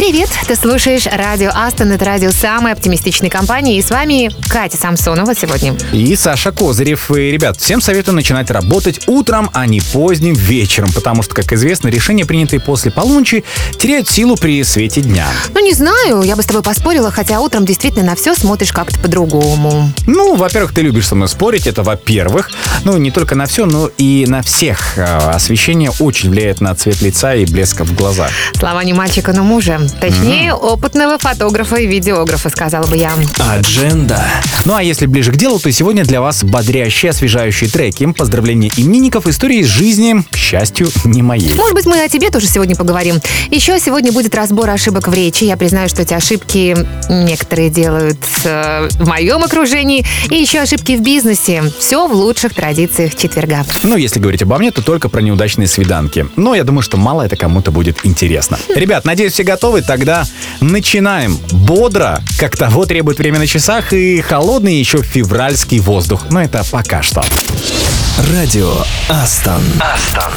Привет! Ты слушаешь радио Астон, это радио самой оптимистичной компании. И с вами Катя Самсонова сегодня. И Саша Козырев. И, ребят, всем советую начинать работать утром, а не поздним вечером, потому что, как известно, решения, принятые после полуночи, теряют силу при свете дня. Ну, не знаю, я бы с тобой поспорила, хотя утром действительно на все смотришь как-то по-другому. Ну, во-первых, ты любишь со мной спорить, это во-первых. Ну, не только на все, но и на всех. А, Освещение очень влияет на цвет лица и блеска в глазах. Слова не мальчика, но мужа. Точнее, опытного фотографа и видеографа, сказала бы я. Адженда. Ну а если ближе к делу, то сегодня для вас бодрящие, освежающие треки, поздравления именинников, истории из жизни, к счастью, не моей. Может быть, мы о тебе тоже сегодня поговорим. Еще сегодня будет разбор ошибок в речи. Я признаю, что эти ошибки некоторые делают э, в моем окружении. И еще ошибки в бизнесе. Все в лучших традициях четверга. Ну, если говорить обо мне, то только про неудачные свиданки. Но я думаю, что мало это кому-то будет интересно. Ребят, надеюсь, все готовы? Тогда начинаем. Бодро, как того требует время на часах, и холодный еще февральский воздух. Но это пока что. Радио Астон. Астон.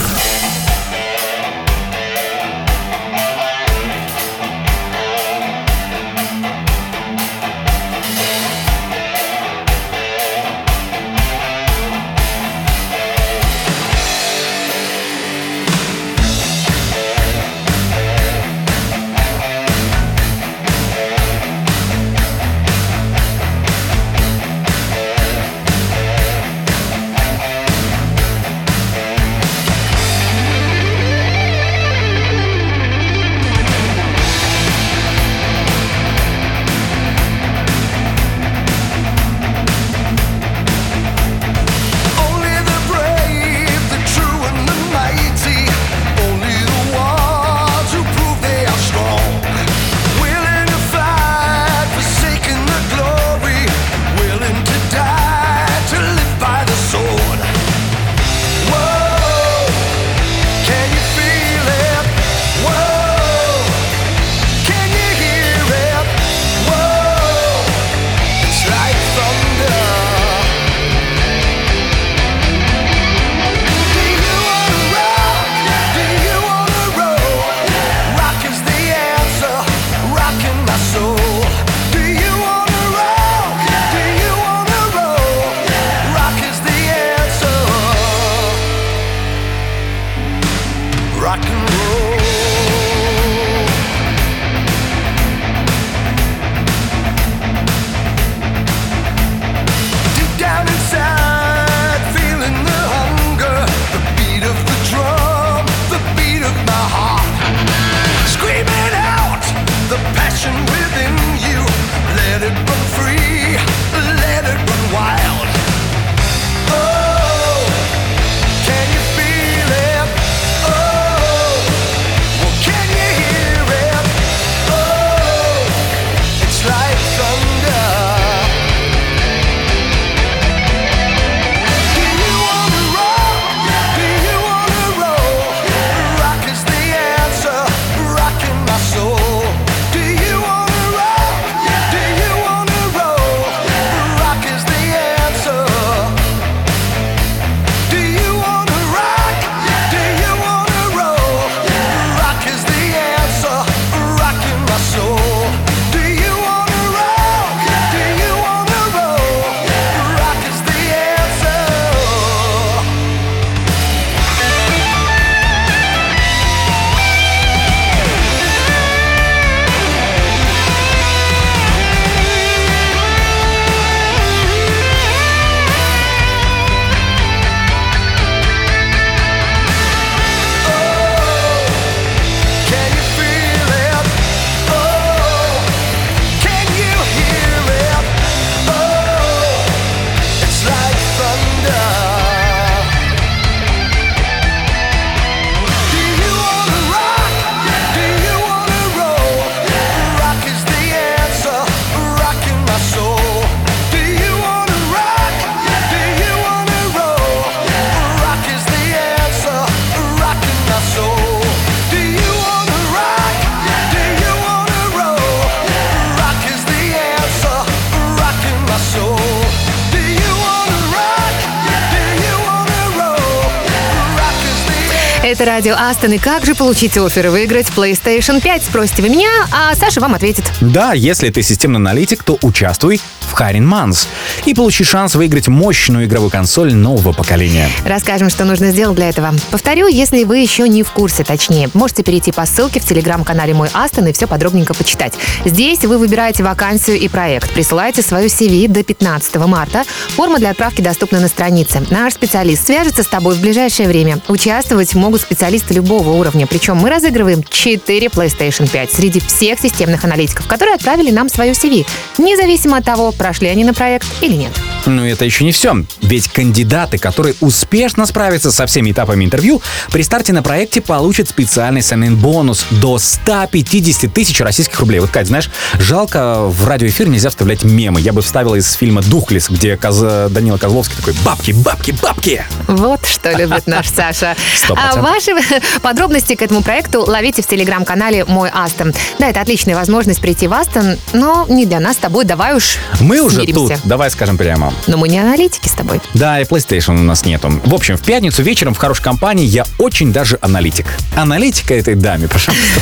Это радио Астон. И как же получить офер и выиграть PlayStation 5? Спросите вы меня, а Саша вам ответит. Да, если ты системный аналитик, то участвуй Харин Манс и получи шанс выиграть мощную игровую консоль нового поколения. Расскажем, что нужно сделать для этого. Повторю, если вы еще не в курсе, точнее, можете перейти по ссылке в телеграм-канале Мой Астон и все подробненько почитать. Здесь вы выбираете вакансию и проект, присылаете свою CV до 15 марта. Форма для отправки доступна на странице. Наш специалист свяжется с тобой в ближайшее время. Участвовать могут специалисты любого уровня, причем мы разыгрываем 4 PlayStation 5 среди всех системных аналитиков, которые отправили нам свою CV, независимо от того, прошли они на проект или нет. Но это еще не все. Ведь кандидаты, которые успешно справятся со всеми этапами интервью, при старте на проекте получат специальный самин бонус до 150 тысяч российских рублей. Вот, Кать, знаешь, жалко, в радиоэфир нельзя вставлять мемы. Я бы вставила из фильма «Духлес», где Коз... Данила Козловский такой «Бабки, бабки, бабки!» Вот что любит наш Саша. А ваши подробности к этому проекту ловите в телеграм-канале «Мой Астон». Да, это отличная возможность прийти в Астон, но не для нас с тобой, давай уж Мы уже тут, давай скажем прямо. Но мы не аналитики с тобой. Да, и PlayStation у нас нету. В общем, в пятницу вечером в хорошей компании я очень даже аналитик. Аналитика этой даме, пожалуйста.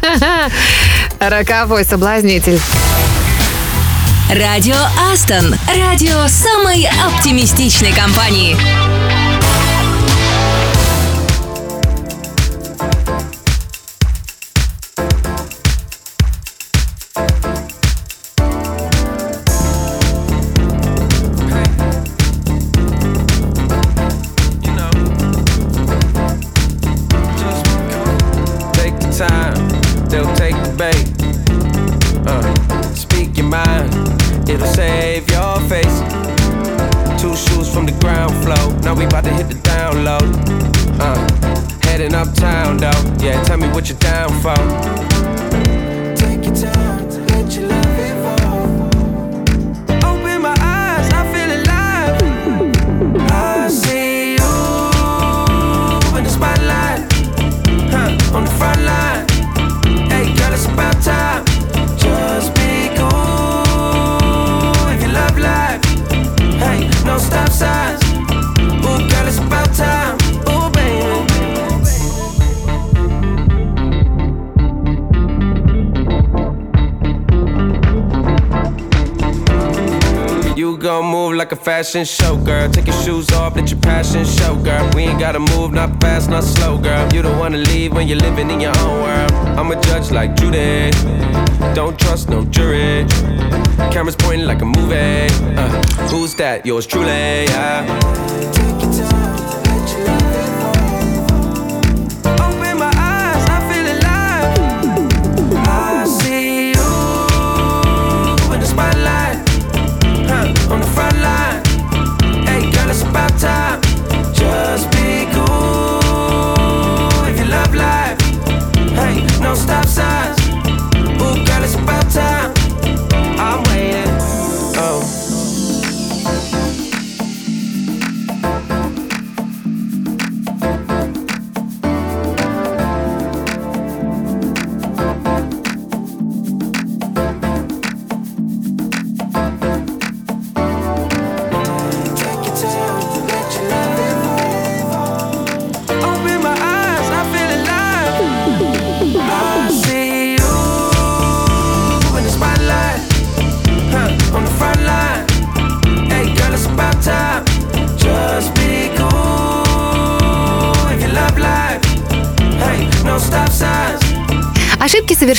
Роковой соблазнитель. Радио Астон. Радио самой оптимистичной компании. Two shoes from the ground floor, now we about to hit the down low. Uh, heading uptown though, yeah, tell me what you're down for. Take your time, like a fashion show, girl. Take your shoes off, let your passion show, girl. We ain't gotta move, not fast, not slow, girl. You don't wanna leave when you're living in your own world. I'm a judge like Judy. Don't trust no jury. Cameras pointing like a movie. Uh, who's that? Yours truly, yeah.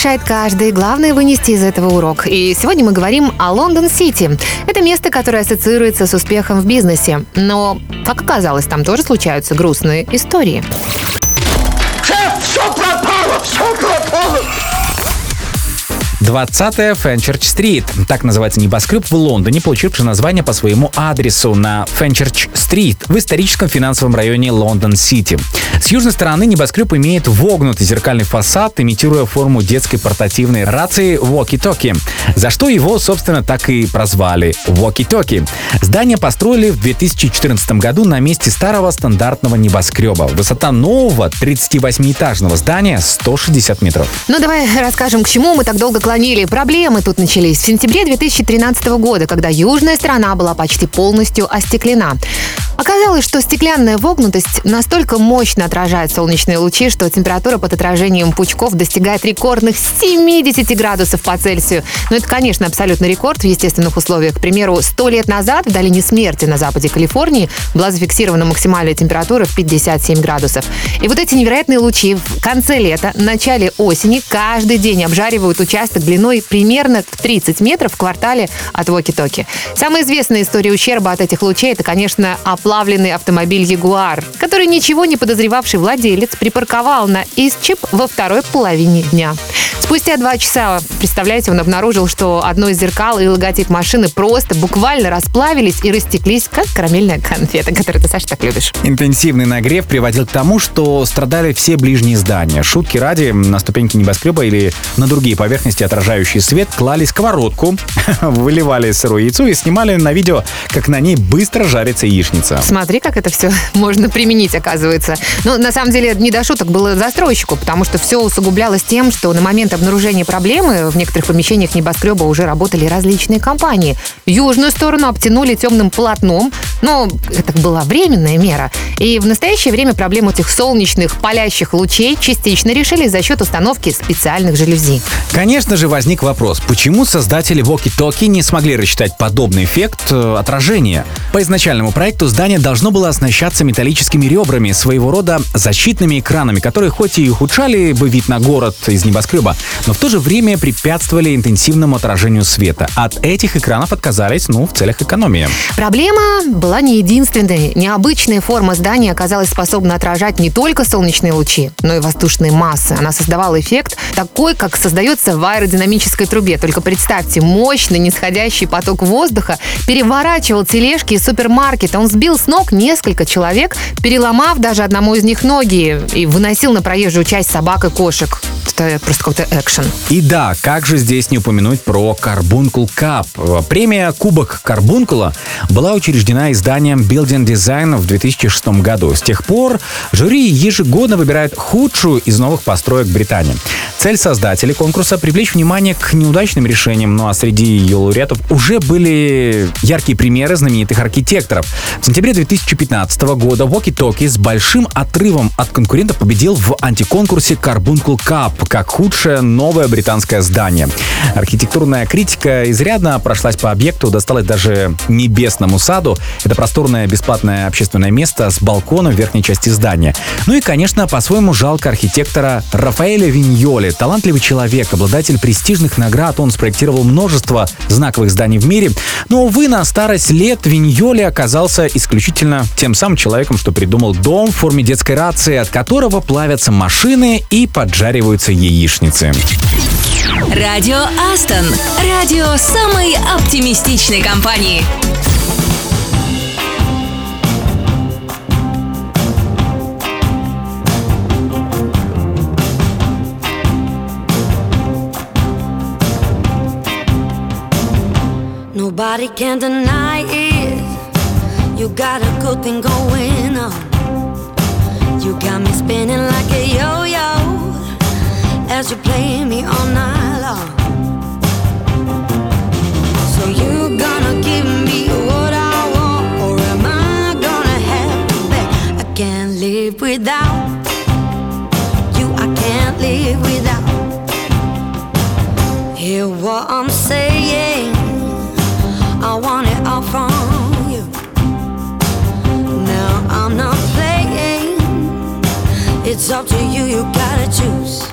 Совершает каждый, главное вынести из этого урок. И сегодня мы говорим о Лондон-Сити. Это место, которое ассоциируется с успехом в бизнесе. Но, как оказалось, там тоже случаются грустные истории. 20-я Фенчерч-стрит. Так называется небоскреб в Лондоне, получивший название по своему адресу на Фенчерч-стрит в историческом финансовом районе Лондон-Сити. С южной стороны небоскреб имеет вогнутый зеркальный фасад, имитируя форму детской портативной рации Walkie-Talkie, за что его, собственно, так и прозвали Walkie-Talkie. Здание построили в 2014 году на месте старого стандартного небоскреба. Высота нового 38-этажного здания 160 метров. Ну, давай расскажем, к чему мы так долго клонили. Проблемы тут начались в сентябре 2013 года, когда южная сторона была почти полностью остеклена. Оказалось, что стеклянная вогнутость настолько мощно отражает солнечные лучи, что температура под отражением пучков достигает рекордных 70 градусов по Цельсию. Но это, конечно, абсолютный рекорд в естественных условиях. К примеру, 100 лет назад в долине смерти на западе Калифорнии была зафиксирована максимальная температура в 57 градусов. И вот эти невероятные лучи в конце лета, начале осени каждый день обжаривают участок длиной примерно в 30 метров в квартале от Воки-Токи. Самая известная история ущерба от этих лучей – это, конечно, оплавленный автомобиль «Ягуар», который ничего не подозревавший владелец припарковал на Истчип во второй половине дня. Спустя два часа, представляете, он обнаружил, что одно из зеркал и логотип машины просто буквально расплавились и растеклись, как карамельная конфета, которую ты, Саша, так любишь. Интенсивный нагрев приводил к тому, что страдали все ближние здания. Шутки ради, на ступеньки небоскреба или на другие поверхности, отражающий свет, клали сковородку, выливали сырое яйцо и снимали на видео, как на ней быстро жарится яичница. Смотри, как это все можно применить, оказывается. Но на самом деле не до шуток было застройщику, потому что все усугублялось тем, что на момент обнаружения проблемы в некоторых помещениях небоскреба уже работали различные компании. Южную сторону обтянули темным полотном, но это была временная мера. И в настоящее время проблему этих солнечных палящих лучей частично решили за счет установки специальных жалюзи. Конечно же, возник вопрос, почему создатели Воки-Токи не смогли рассчитать подобный эффект э, отражения? По изначальному проекту здание должно было оснащаться металлическими ребрами, своего рода защитными экранами, которые хоть и ухудшали бы вид на город из небоскреба, но в то же время препятствовали интенсивному отражению света. От этих экранов отказались, ну, в целях экономии. Проблема была не единственной. Необычная форма здания оказалась способна отражать не только солнечные лучи, но и воздушные массы. Она создавала эффект такой, как создается в аэродинамической трубе. Только представьте, мощный нисходящий поток воздуха переворачивал тележки из супермаркета. Он сбил с ног несколько человек, переломав даже одному из них ноги и выносил на проезжую часть собак и кошек. Это просто какой-то экшен. И да, как же здесь не упомянуть про Carbuncle Cup. Премия Кубок Карбункула была учреждена изданием Building Design в 2006 году. С тех пор жюри ежегодно выбирает худшую из новых построек Британии. Цель создателей конкурса – привлечь внимание к неудачным решениям, ну а среди ее лауреатов уже были яркие примеры знаменитых архитекторов. В сентябре 2015 года Walkie Talkie с большим отрывом от конкурентов победил в антиконкурсе Carbuncle Cup как худшее новое британское здание. Архитектурная критика изрядно прошлась по объекту, досталась даже Небесному саду. Это просторное бесплатное общественное место с балконом в верхней части здания. Ну и, конечно, по-своему жалко архитектора Рафаэля Виньоли. Талантливый человек, обладатель престижных наград, он спроектировал множество знаковых зданий в мире. Но, увы, на старость лет Виньоли оказался исключительно тем самым человеком, что придумал дом в форме детской рации, от которого плавятся машины и поджариваются яичницы. Радио Астон. Радио самой оптимистичной компании. Nobody can deny it. You got a good thing going on. You got me spinning like a yo yo as you play me all night long. So you gonna give me what I want, or am I gonna have to beg? I can't live without you. I can't live without. Hear what I'm saying? It's up to you. You gotta choose.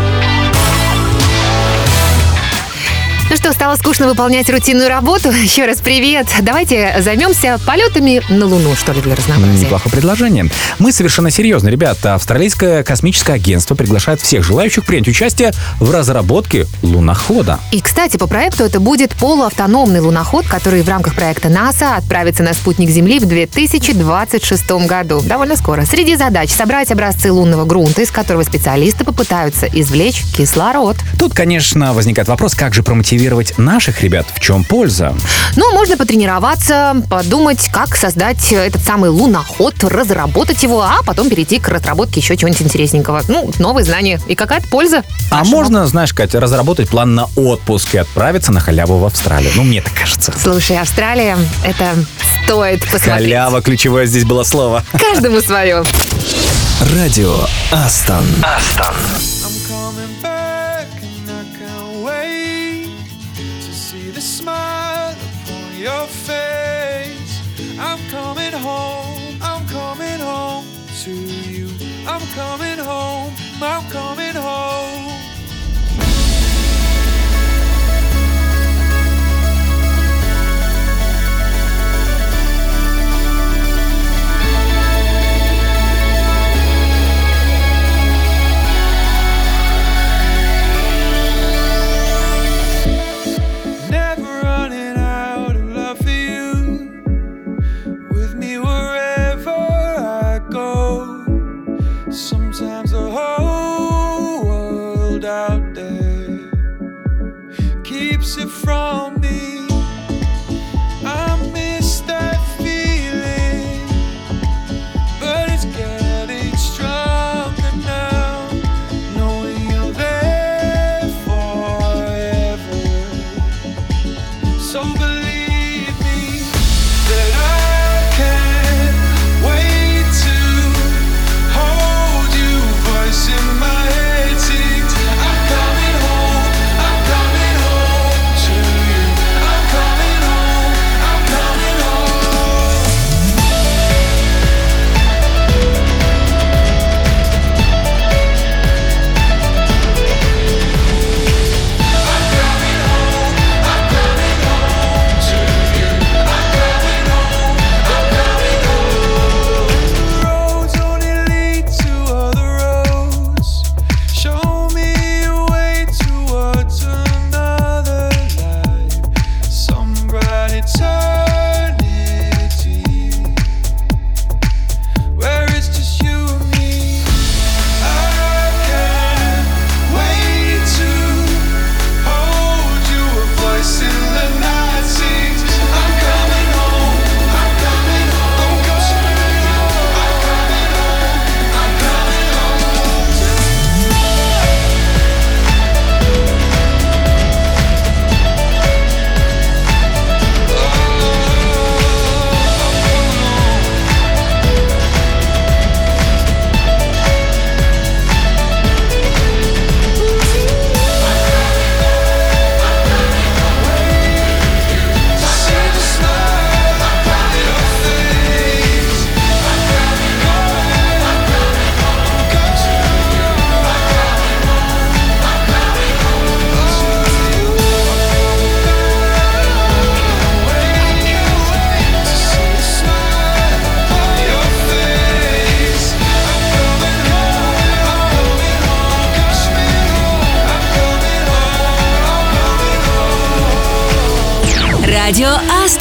Ну что, стало скучно выполнять рутинную работу? Еще раз привет. Давайте займемся полетами на Луну, что ли, для разнообразия. Неплохое предложение. Мы совершенно серьезно, ребята. Австралийское космическое агентство приглашает всех желающих принять участие в разработке лунохода. И, кстати, по проекту это будет полуавтономный луноход, который в рамках проекта НАСА отправится на спутник Земли в 2026 году. Довольно скоро. Среди задач собрать образцы лунного грунта, из которого специалисты попытаются извлечь кислород. Тут, конечно, возникает вопрос, как же промотивировать наших ребят, в чем польза? Ну, можно потренироваться, подумать, как создать этот самый луноход, разработать его, а потом перейти к разработке еще чего-нибудь интересненького. Ну, новые знания. И какая-то польза. А нашему. можно, знаешь, Катя, разработать план на отпуск и отправиться на халяву в Австралию. Ну, мне так кажется. Слушай, Австралия, это стоит посмотреть. Халява, ключевое здесь было слово. Каждому свое. Радио Астон. Астон.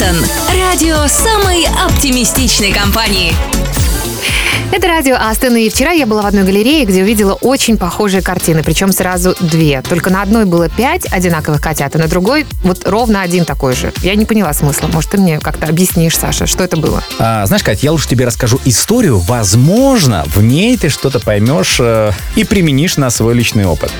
Астон. Радио самой оптимистичной компании. Это радио Астон, и вчера я была в одной галерее, где увидела очень похожие картины, причем сразу две. Только на одной было пять одинаковых котят, а на другой вот ровно один такой же. Я не поняла смысла. Может, ты мне как-то объяснишь, Саша, что это было? А, знаешь, Кать, я лучше тебе расскажу историю. Возможно, в ней ты что-то поймешь э, и применишь на свой личный опыт.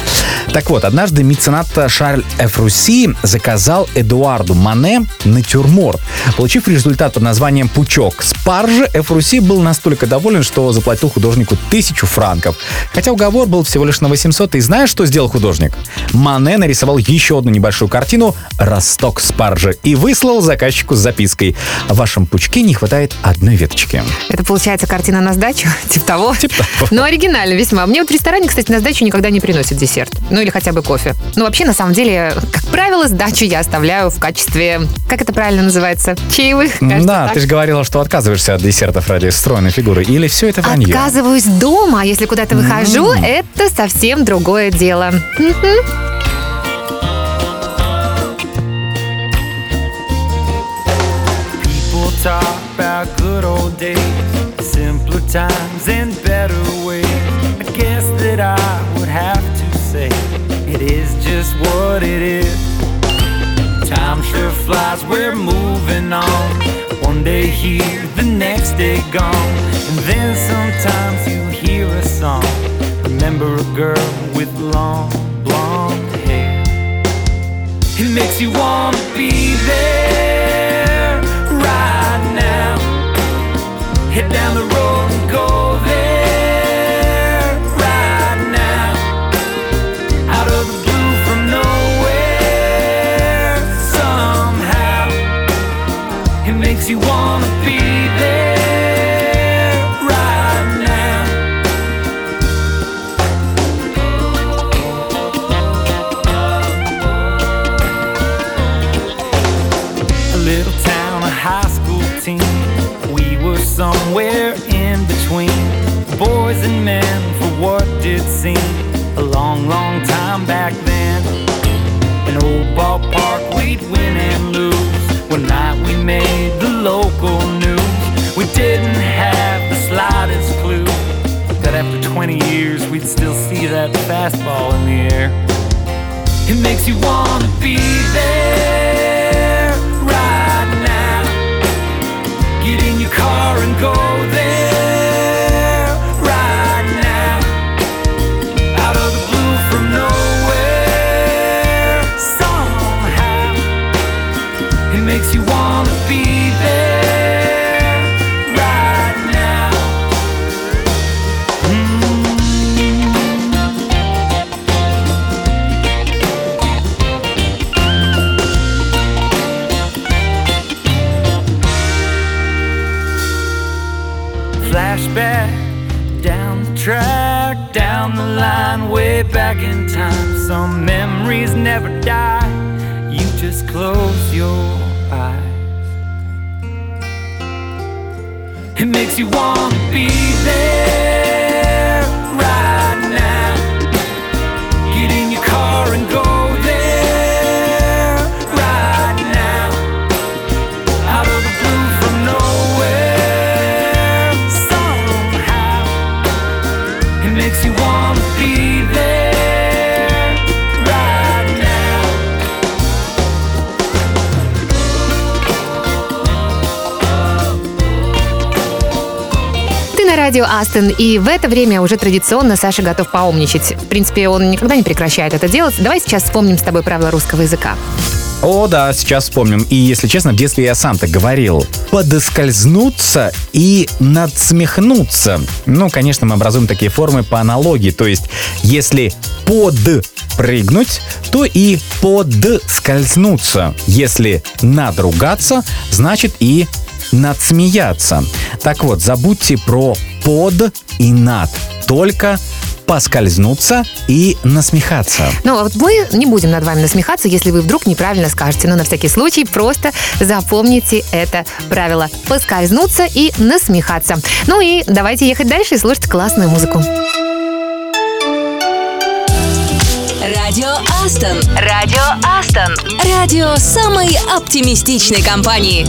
Так вот, однажды меценат Шарль Эфруси заказал Эдуарду Мане натюрморт. Получив результат под названием «Пучок спаржи», Эфруси был настолько доволен, что что заплатил художнику тысячу франков. Хотя уговор был всего лишь на 800. И знаешь, что сделал художник? Мане нарисовал еще одну небольшую картину «Росток спаржи» и выслал заказчику с запиской «В вашем пучке не хватает одной веточки». Это получается картина на сдачу? Типа того? Типа того. Ну, оригинально весьма. Мне вот в ресторане, кстати, на сдачу никогда не приносят десерт. Ну, или хотя бы кофе. Ну, вообще, на самом деле, как правило, сдачу я оставляю в качестве... Как это правильно называется? Чаевых? кажется, да, так. ты же говорила, что отказываешься от десертов ради стройной фигуры. Или все это вранье? Отказываюсь дома, а если куда-то выхожу, это совсем другое дело. Мгм. People talk about good old days, simpler times and better ways. I guess that I would have to say it is just what it is. Time sure flies, we're moving on. One day here, the next day gone. And then sometimes you hear a song. Remember a girl with long blonde hair. It makes you wanna be there right now. Head down the road fastball in the air. It makes you wanna be there Ты на радио Астон, и в это время уже традиционно Саша готов поумничать. В принципе, он никогда не прекращает это делать. Давай сейчас вспомним с тобой правила русского языка. О, да, сейчас вспомним. И, если честно, в детстве я сам так говорил. Подоскользнуться и надсмехнуться. Ну, конечно, мы образуем такие формы по аналогии. То есть, если под прыгнуть, то и подскользнуться. Если надругаться, значит и надсмеяться. Так вот, забудьте про под и над. Только поскользнуться и насмехаться. Ну, а вот мы не будем над вами насмехаться, если вы вдруг неправильно скажете. Но на всякий случай просто запомните это правило. Поскользнуться и насмехаться. Ну и давайте ехать дальше и слушать классную музыку. Радио Астон. Радио Астон. Радио самой оптимистичной компании.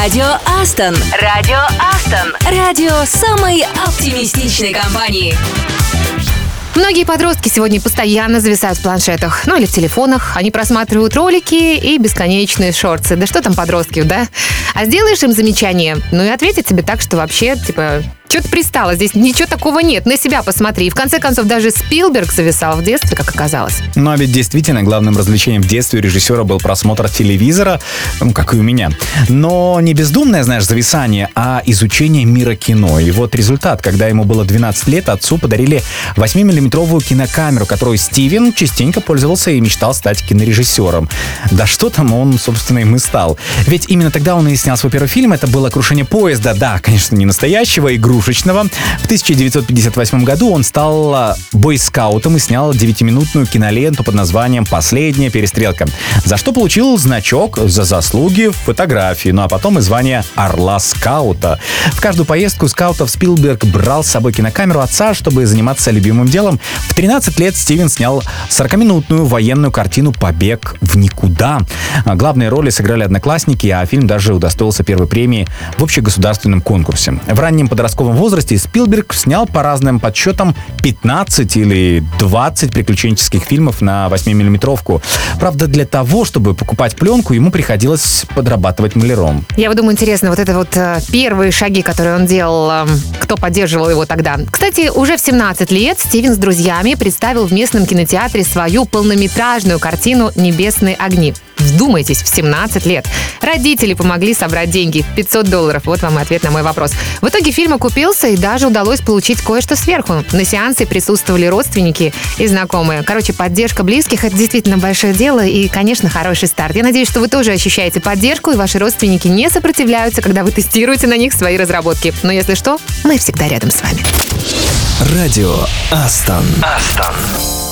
Радио Астон. Радио Астон. Радио самой оптимистичной компании. Многие подростки сегодня постоянно зависают в планшетах, ну или в телефонах. Они просматривают ролики и бесконечные шорты. Да что там подростки, да? А сделаешь им замечание, ну и ответят тебе так, что вообще, типа, что-то пристало, здесь ничего такого нет, на себя посмотри. И в конце концов, даже Спилберг зависал в детстве, как оказалось. Ну а ведь действительно главным развлечением в детстве у режиссера был просмотр телевизора, ну, как и у меня. Но не бездумное, знаешь, зависание, а изучение мира кино. И вот результат. Когда ему было 12 лет, отцу подарили 8-миллиметровую кинокамеру, которую Стивен частенько пользовался и мечтал стать кинорежиссером. Да что там он, собственно, им и стал. Ведь именно тогда он и снял свой первый фильм. Это было «Крушение поезда». Да, конечно, не настоящего, игрушечного. В 1958 году он стал а, бойскаутом и снял 9-минутную киноленту под названием «Последняя перестрелка», за что получил значок за заслуги в фотографии, ну а потом и звание «Орла скаута». В каждую поездку скаутов Спилберг брал с собой кинокамеру отца, чтобы заниматься любимым делом. В 13 лет Стивен снял 40-минутную военную картину «Побег в никуда». Главные роли сыграли одноклассники, а фильм даже удостоился первой премии в общегосударственном конкурсе. В раннем подростковом возрасте Спилберг снял по разным подсчетам 15 или 20 приключенческих фильмов на 8-миллиметровку. Правда, для того, чтобы покупать пленку, ему приходилось подрабатывать маляром. Я вот думаю, интересно, вот это вот э, первые шаги, которые он делал, э, кто поддерживал его тогда. Кстати, уже в 17 лет Стивен с друзьями представил в местном кинотеатре свою полнометражную картину «Небесные огни». Вдумайтесь, в 17 лет. Родители помогли собрать деньги. 500 долларов. Вот вам и ответ на мой вопрос. В итоге фильм окупился и даже удалось получить кое-что сверху. На сеансе присутствовали родственники и знакомые. Короче, поддержка близких – это действительно большое дело и, конечно, хороший старт. Я надеюсь, что вы тоже ощущаете поддержку, и ваши родственники не сопротивляются, когда вы тестируете на них свои разработки. Но если что, мы всегда рядом с вами. Радио Астон. Астон.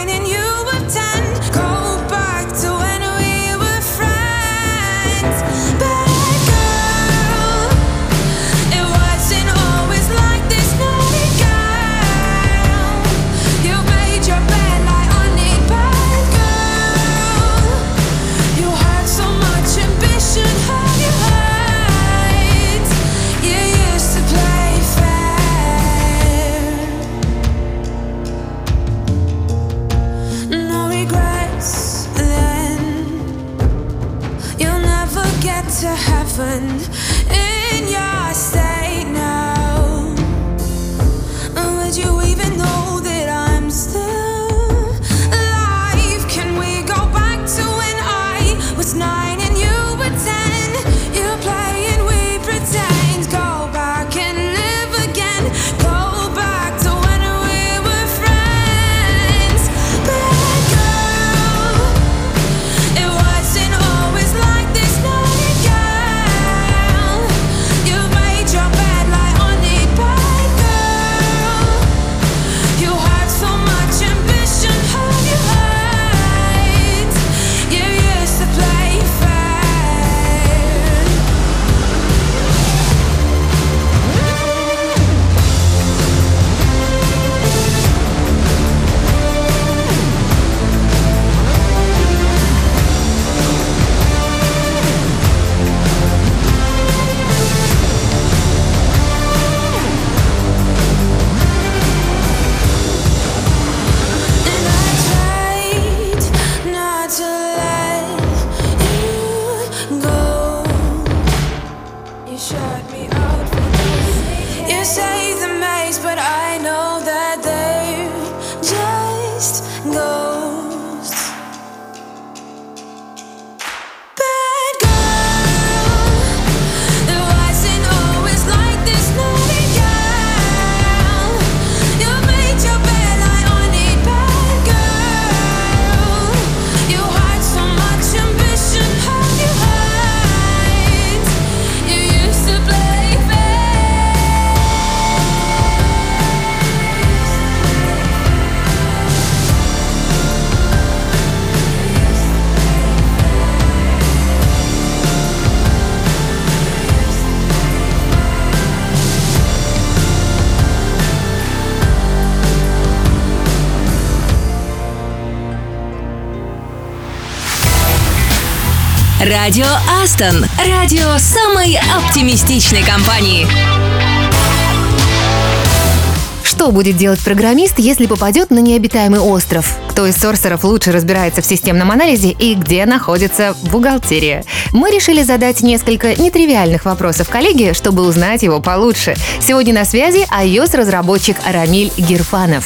Радио Астон. Радио самой оптимистичной компании. Что будет делать программист, если попадет на необитаемый остров? Кто из сорсеров лучше разбирается в системном анализе и где находится бухгалтерия? Мы решили задать несколько нетривиальных вопросов коллеге, чтобы узнать его получше. Сегодня на связи iOS-разработчик Рамиль Гирфанов.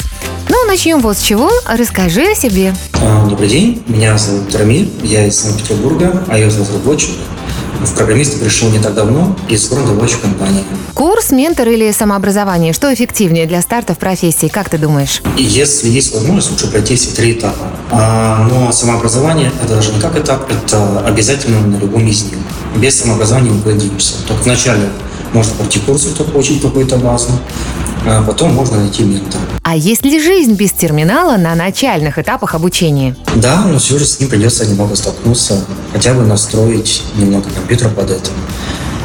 Ну, начнем вот с чего. Расскажи о себе. А, Добрый день, меня зовут Рамиль, я из Санкт-Петербурга, iOS-разработчик. В программисты пришел не так давно из рабочей компании. Курс, ментор или самообразование? Что эффективнее для старта в профессии? Как ты думаешь? Если есть возможность, лучше пройти все три этапа. А, но самообразование – это даже не как этап, это обязательно на любом из них. Без самообразования не денешься. Только вначале можно пройти курсы, чтобы получить какую-то базу, а потом можно найти ментора. А есть ли жизнь без терминала на начальных этапах обучения? Да, но все же с ним придется немного столкнуться, хотя бы настроить немного компьютера под это.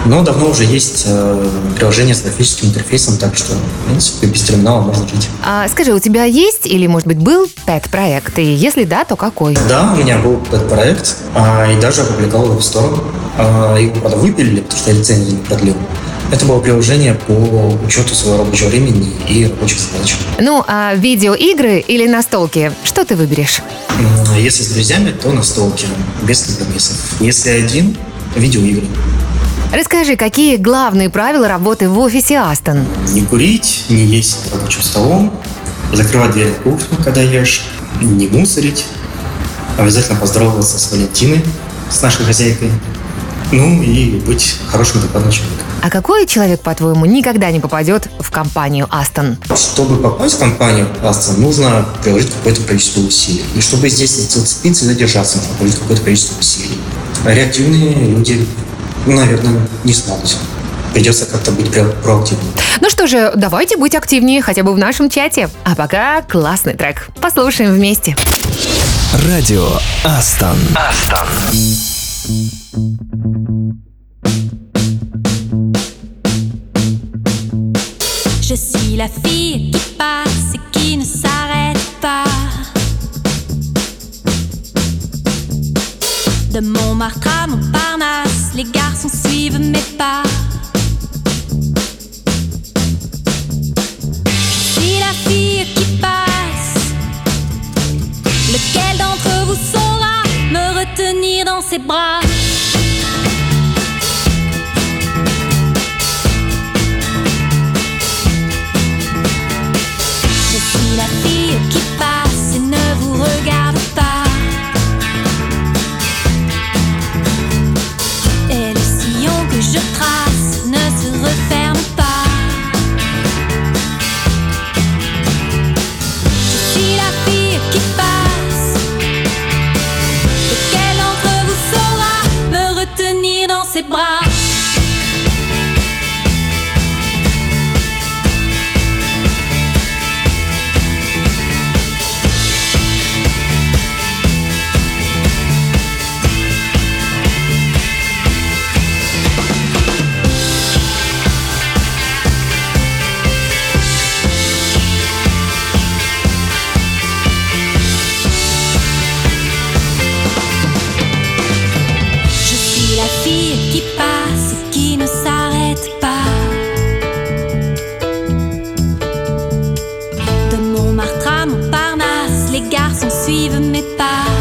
Но давно уже есть э, приложение с графическим интерфейсом, так что, в принципе, без терминала можно жить. А, скажи, у тебя есть или, может быть, был пэт-проект? И если да, то какой? Да, у меня был этот проект, а, и даже опубликовал его в сторону. А, его, правда, выпилили, потому что я лицензию не продлил. Это было приложение по учету своего рабочего времени и рабочих задач. Ну, а видеоигры или настолки? Что ты выберешь? Если с друзьями, то на столке, без компромиссов. Если один, видеоигры. Расскажи, какие главные правила работы в офисе Астон? Не курить, не есть за рабочим столом, закрывать дверь в кухню, когда ешь, не мусорить, обязательно поздороваться с Валентиной, с нашей хозяйкой, ну и быть хорошим докладным человеком. А какой человек, по-твоему, никогда не попадет в компанию Астон? Чтобы попасть в компанию Aston, нужно приложить какое-то количество усилий. И чтобы здесь зацепиться и задержаться, нужно приложить какое-то количество усилий. А реактивные люди, ну, наверное, не смогут. Придется как-то быть про- проактивным. Ну что же, давайте быть активнее хотя бы в нашем чате. А пока классный трек. Послушаем вместе. Радио Астон. Je suis la fille qui passe et qui ne s'arrête pas. De Montmartre à Montparnasse, les garçons suivent mes pas. Je suis la fille qui passe. Lequel d'entre vous saura me retenir dans ses bras? Les garçons suivent mes pas.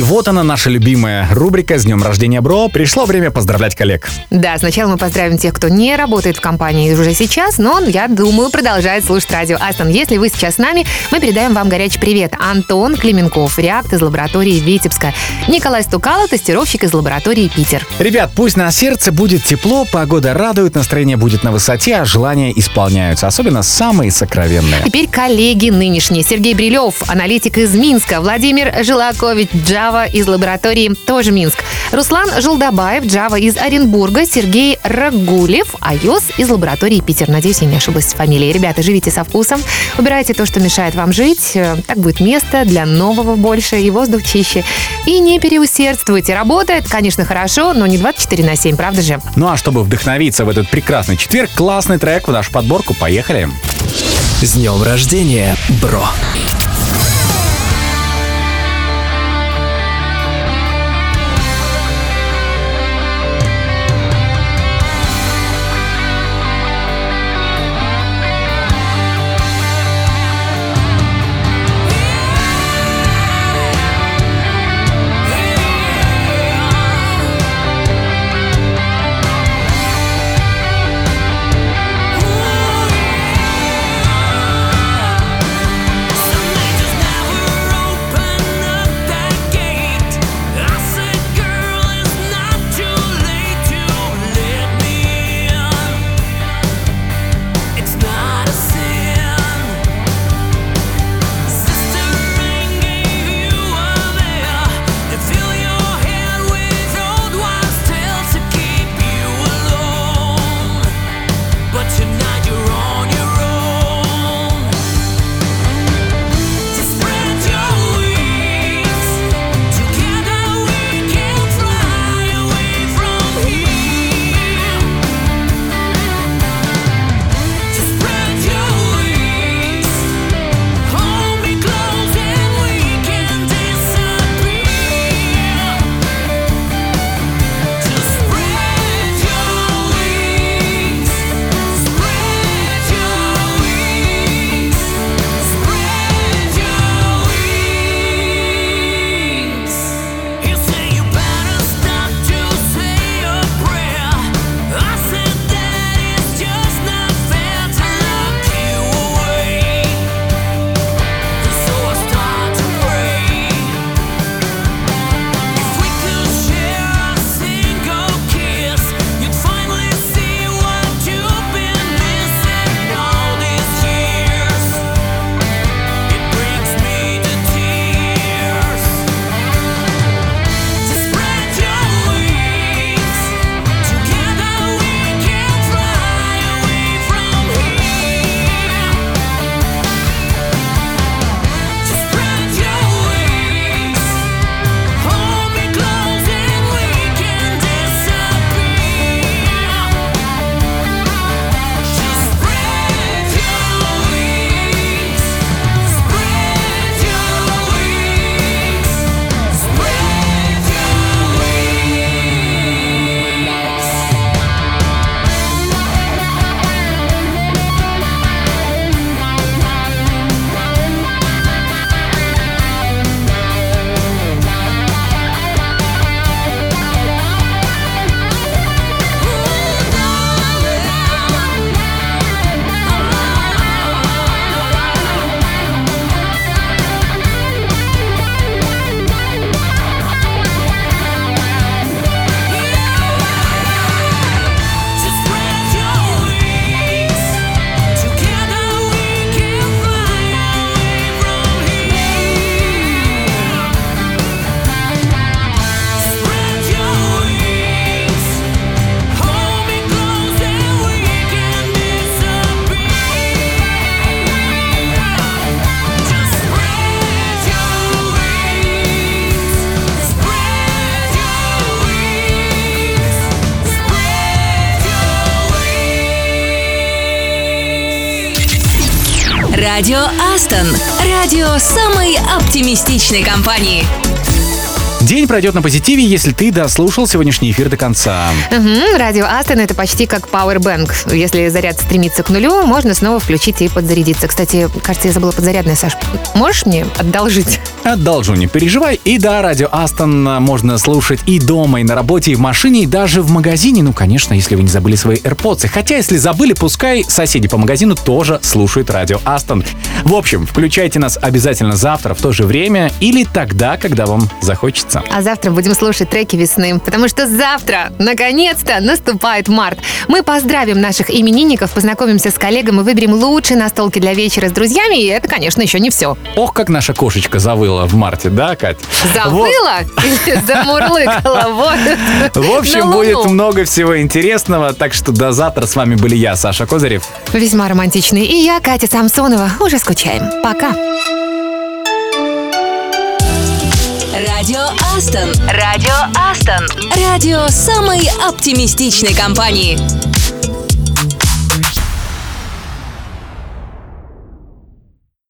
И вот она, наша любимая рубрика «С днем рождения, бро». Пришло время поздравлять коллег. Да, сначала мы поздравим тех, кто не работает в компании уже сейчас, но, я думаю, продолжает слушать радио Астон. Если вы сейчас с нами, мы передаем вам горячий привет. Антон Клименков, реакт из лаборатории Витебска. Николай Стукало, тестировщик из лаборатории Питер. Ребят, пусть на сердце будет тепло, погода радует, настроение будет на высоте, а желания исполняются, особенно самые сокровенные. Теперь коллеги нынешние. Сергей Брилев, аналитик из Минска. Владимир Жилакович, Java из лаборатории тоже Минск. Руслан Желдобаев, Java из Оренбурга. Сергей Рагулев, iOS из лаборатории Питер. Надеюсь, я не ошиблась с фамилией. Ребята, живите со вкусом. Убирайте то, что мешает вам жить. Э, Так будет место для нового больше и воздух чище. И не переусердствуйте. Работает, конечно, хорошо, но не 24 на 7, правда же? Ну а чтобы вдохновиться в этот прекрасный четверг, классный трек в нашу подборку. Поехали. С днем рождения, бро! Радио Астон. Радио самой оптимистичной компании. День пройдет на позитиве, если ты дослушал сегодняшний эфир до конца. Мгм, радио Астон это почти как Powerbank. Если заряд стремится к нулю, можно снова включить и подзарядиться. Кстати, кажется, я забыла подзарядное, Саш. Можешь мне одолжить? Одолжу, не переживай. И да, радио Астон а, можно слушать и дома, и на работе, и в машине, и даже в магазине. Ну, конечно, если вы не забыли свои AirPods. Хотя, если забыли, пускай соседи по магазину тоже слушают радио Астон. В общем, включайте нас обязательно завтра в то же время или тогда, когда вам захочется. А завтра будем слушать треки весны, потому что завтра, наконец-то, наступает март. Мы поздравим наших именинников, познакомимся с коллегом и выберем лучшие настолки для вечера с друзьями. И это, конечно, еще не все. Ох, как наша кошечка завыла в марте, да, Кать? Забыла? Или замурлыкала? Вот. В общем, будет много всего интересного, так что до завтра с вами были я, Саша Козырев. Весьма романтичный. И я, Катя Самсонова. Уже скучаем. Пока. Радио Астон. Радио Астон. Радио самой оптимистичной компании.